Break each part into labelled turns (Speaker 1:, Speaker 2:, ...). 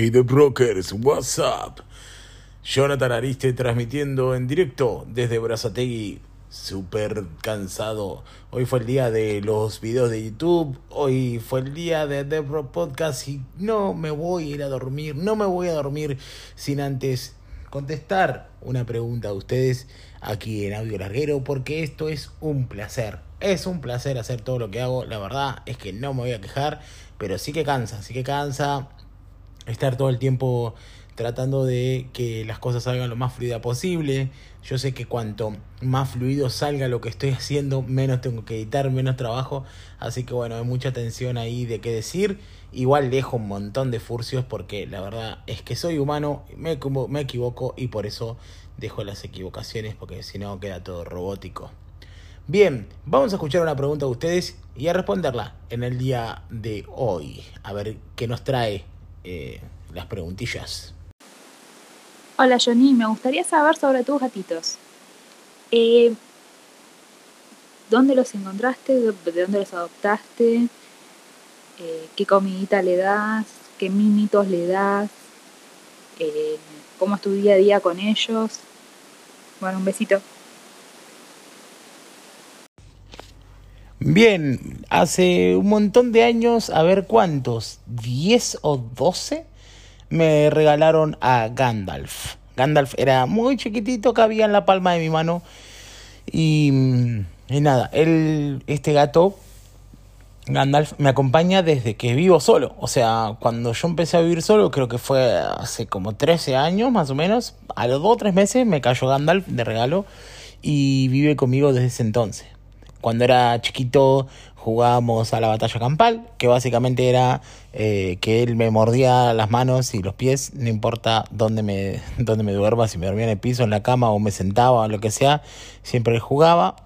Speaker 1: Hey The Brokers, what's up? Jonathan Ariste transmitiendo en directo desde Brazategui, súper cansado. Hoy fue el día de los videos de YouTube, hoy fue el día de The Bro Podcast y no me voy a ir a dormir, no me voy a dormir sin antes contestar una pregunta a ustedes aquí en Audio Larguero porque esto es un placer. Es un placer hacer todo lo que hago, la verdad es que no me voy a quejar, pero sí que cansa, sí que cansa estar todo el tiempo tratando de que las cosas salgan lo más fluida posible. Yo sé que cuanto más fluido salga lo que estoy haciendo, menos tengo que editar, menos trabajo. Así que bueno, hay mucha tensión ahí de qué decir. Igual dejo un montón de furcios porque la verdad es que soy humano, me, me equivoco y por eso dejo las equivocaciones porque si no queda todo robótico. Bien, vamos a escuchar una pregunta de ustedes y a responderla en el día de hoy. A ver qué nos trae eh, las preguntillas.
Speaker 2: Hola Johnny, me gustaría saber sobre tus gatitos. Eh, ¿Dónde los encontraste? ¿De dónde los adoptaste? Eh, ¿Qué comidita le das? ¿Qué mimitos le das? ¿Cómo es tu día a día con ellos? Bueno, un besito.
Speaker 1: Bien, hace un montón de años, a ver cuántos, 10 o 12, me regalaron a Gandalf. Gandalf era muy chiquitito, cabía en la palma de mi mano. Y, mm, y nada, él, este gato, Gandalf, me acompaña desde que vivo solo. O sea, cuando yo empecé a vivir solo, creo que fue hace como 13 años más o menos. A los 2 o 3 meses me cayó Gandalf de regalo y vive conmigo desde ese entonces. Cuando era chiquito jugábamos a la batalla campal, que básicamente era eh, que él me mordía las manos y los pies, no importa dónde me, dónde me duerma, si me dormía en el piso, en la cama o me sentaba o lo que sea, siempre jugaba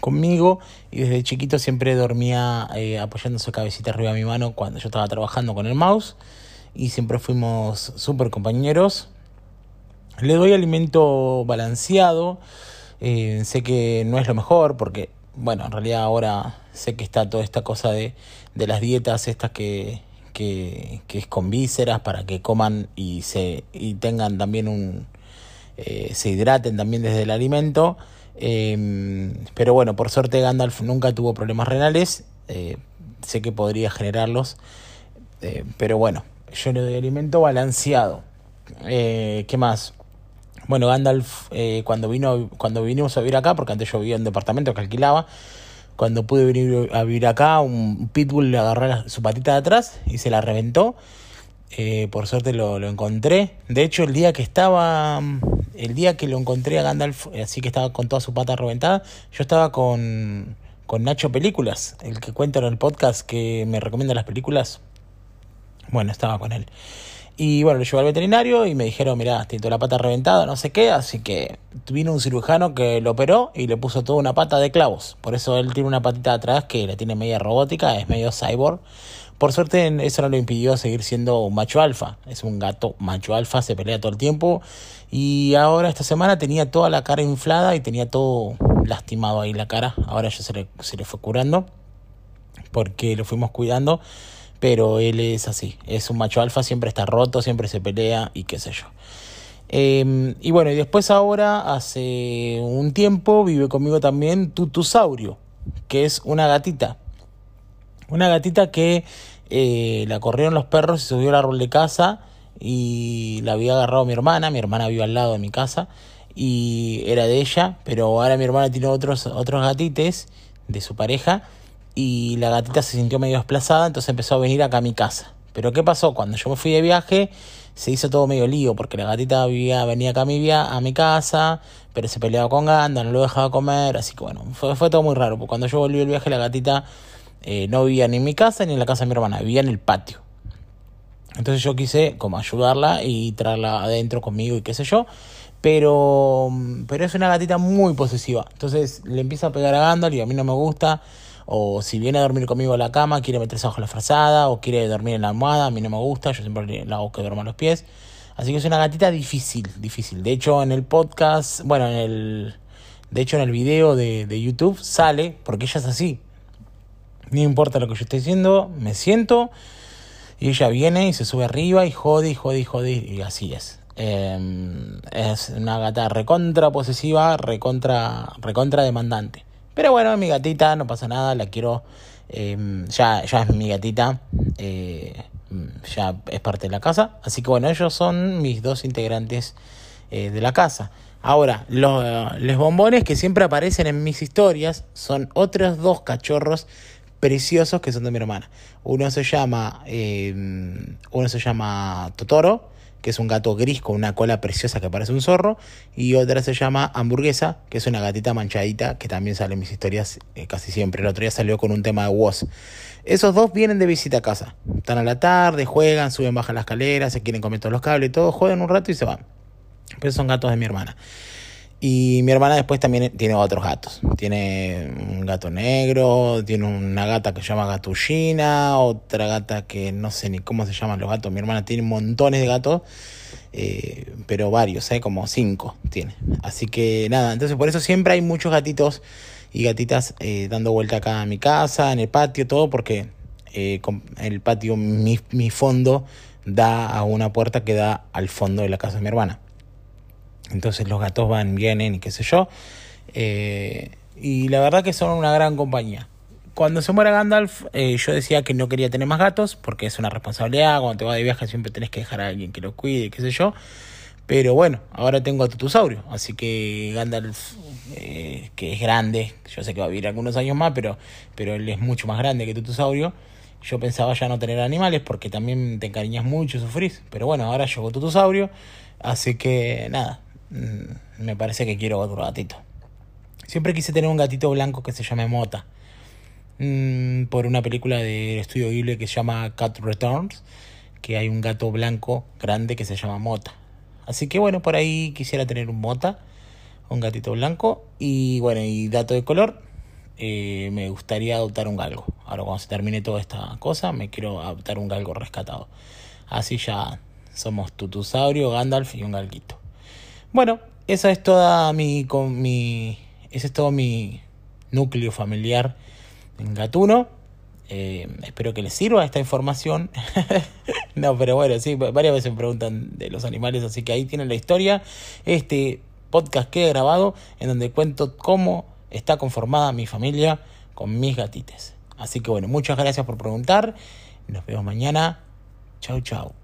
Speaker 1: conmigo y desde chiquito siempre dormía eh, apoyando su cabecita arriba de mi mano cuando yo estaba trabajando con el mouse y siempre fuimos súper compañeros. Le doy alimento balanceado, eh, sé que no es lo mejor porque bueno, en realidad ahora sé que está toda esta cosa de, de las dietas estas que, que, que, es con vísceras para que coman y se y tengan también un eh, se hidraten también desde el alimento. Em, pero bueno por suerte Gandalf nunca tuvo problemas renales eh, sé que podría generarlos eh, pero bueno yo le doy alimento balanceado. Qué más bueno, Gandalf, cuando vino, cuando vinimos a vivir acá, porque antes yo vivía en un departamento que alquilaba, cuando pude venir a vivir acá, un pitbull le agarró su patita de atrás y se la reventó. Eh, por suerte lo, encontré. De hecho, el día que estaba, el día que lo encontré a Gandalf, eh, así que estaba con toda su pata reventada, yo estaba con, con Nacho Películas, el que cuenta en el podcast que me recomienda las películas. Bueno, estaba con él. Y bueno, lo llevé al veterinario y me dijeron, mira, tiene la pata reventada, no sé qué, así que vino un cirujano que lo operó y le puso toda una pata de clavos. Por eso él tiene una patita atrás que la tiene media robótica, es medio cyborg. Por suerte eso no lo impidió seguir siendo un macho alfa. Es un gato macho alfa, se pelea todo el tiempo. Y ahora esta semana tenía toda la cara inflada y tenía todo lastimado ahí la cara. Ahora ya se le, se le fue curando porque lo fuimos cuidando pero él es así, es un macho alfa, siempre está roto, siempre se pelea y qué sé yo. Em, y bueno, y después ahora, hace un tiempo, vive conmigo también Tutusaurio, que es una gatita. Una gatita que eh, la corrieron los perros y subió al árbol de casa y la había agarrado mi hermana, mi hermana vive al lado de mi casa y era de ella, pero ahora mi hermana tiene otros, otros gatites de su pareja y la gatita se sintió medio desplazada, entonces empezó a venir acá a mi casa. Pero ¿qué pasó? Cuando yo me fui de viaje, se hizo todo medio lío, porque la gatita venía acá a mi, a mi casa, pero se peleaba con Ganda, no lo dejaba comer, así que bueno, fue, fue todo muy raro, porque cuando yo volví del viaje, la gatita eh, no vivía ni en mi casa ni en la casa de mi hermana, vivía en el patio. Entonces yo quise como ayudarla y traerla adentro conmigo y qué sé yo. Pero, pero es una gatita muy posesiva. Entonces le empieza a pegar a Gandalf y a mí no me gusta o si viene a dormir conmigo a la cama, quiere meterse bajo la frazada, o quiere dormir en la almohada, a mí no me gusta, yo siempre le hago que duerma los pies. Así que es una gatita difícil, difícil. De hecho, en el podcast, bueno, en el, de hecho en el video de, de YouTube sale, porque ella es así. No importa lo que yo esté diciendo, me siento Y ella viene y se sube arriba y jode y jode y jode y así es. Em, es una gata recontra posesiva, recontra, recontra demandante. Pero bueno, mi gatita, no pasa nada, la quiero. Em, ya, ya es mi gatita, eh, ya es parte de la casa. Así que bueno, ellos son mis dos integrantes eh, de la casa. Ahora, los, los bombones que siempre aparecen en mis historias son otros dos cachorros preciosos que son de mi hermana. Uno se llama, em, uno se llama Totoro que es un gato gris con una cola preciosa que parece un zorro, y otra se llama Hamburguesa, que es una gatita manchadita que también sale en mis historias eh, casi siempre. El otro día salió con un tema de Woz. Esos dos vienen de visita a casa. Están a la tarde, juegan, suben, bajan las escaleras, se quieren comer todos los cables y todo, juegan un rato y se van. Pero son gatos de mi hermana. Y mi hermana después también tiene otros gatos. Tiene un gato negro, tiene una gata que se llama gatullina, otra gata que no sé ni cómo se llaman los gatos. Mi hermana tiene montones de gatos, eh, pero varios, ¿eh? como cinco tiene. Así que nada, entonces por eso siempre hay muchos gatitos y gatitas eh, dando vuelta acá a mi casa, en el patio, todo, porque eh, el patio, mi, mi fondo, da a una puerta que da al fondo de la casa de mi hermana. Entonces los gatos van, vienen y qué sé yo. Eh, y la verdad que son una gran compañía. Cuando se muera Gandalf, eh, yo decía que no quería tener más gatos porque es una responsabilidad. Cuando te vas de viaje siempre tenés que dejar a alguien que lo cuide, qué sé yo. Pero bueno, ahora tengo a Tutusaurio. Así que Gandalf, eh, que es grande, yo sé que va a vivir algunos años más, pero, pero él es mucho más grande que Tutusaurio. Yo pensaba ya no tener animales porque también te encariñas mucho y sufrís. Pero bueno, ahora llegó Tutusaurio. Así que nada, me parece que quiero otro gatito. Siempre quise tener un gatito blanco que se llame Mota. Mm, por una película de estudio Ghibli que se llama Cat Returns, que hay un gato blanco grande que se llama Mota. Así que bueno, por ahí quisiera tener un Mota, un gatito blanco. Y bueno, y dato de color, eh, me gustaría adoptar un galgo. Ahora cuando se termine toda esta cosa, me quiero adoptar un galgo rescatado. Así ya somos Tutusaurio, Gandalf y un galguito. Bueno, esa es toda mi, con mi ese es todo mi núcleo familiar en Gatuno. Eh, espero que les sirva esta información. no, pero bueno, sí, varias veces me preguntan de los animales, así que ahí tienen la historia. Este podcast que he grabado en donde cuento cómo está conformada mi familia con mis gatites. Así que bueno, muchas gracias por preguntar. Nos vemos mañana. Chau, chau.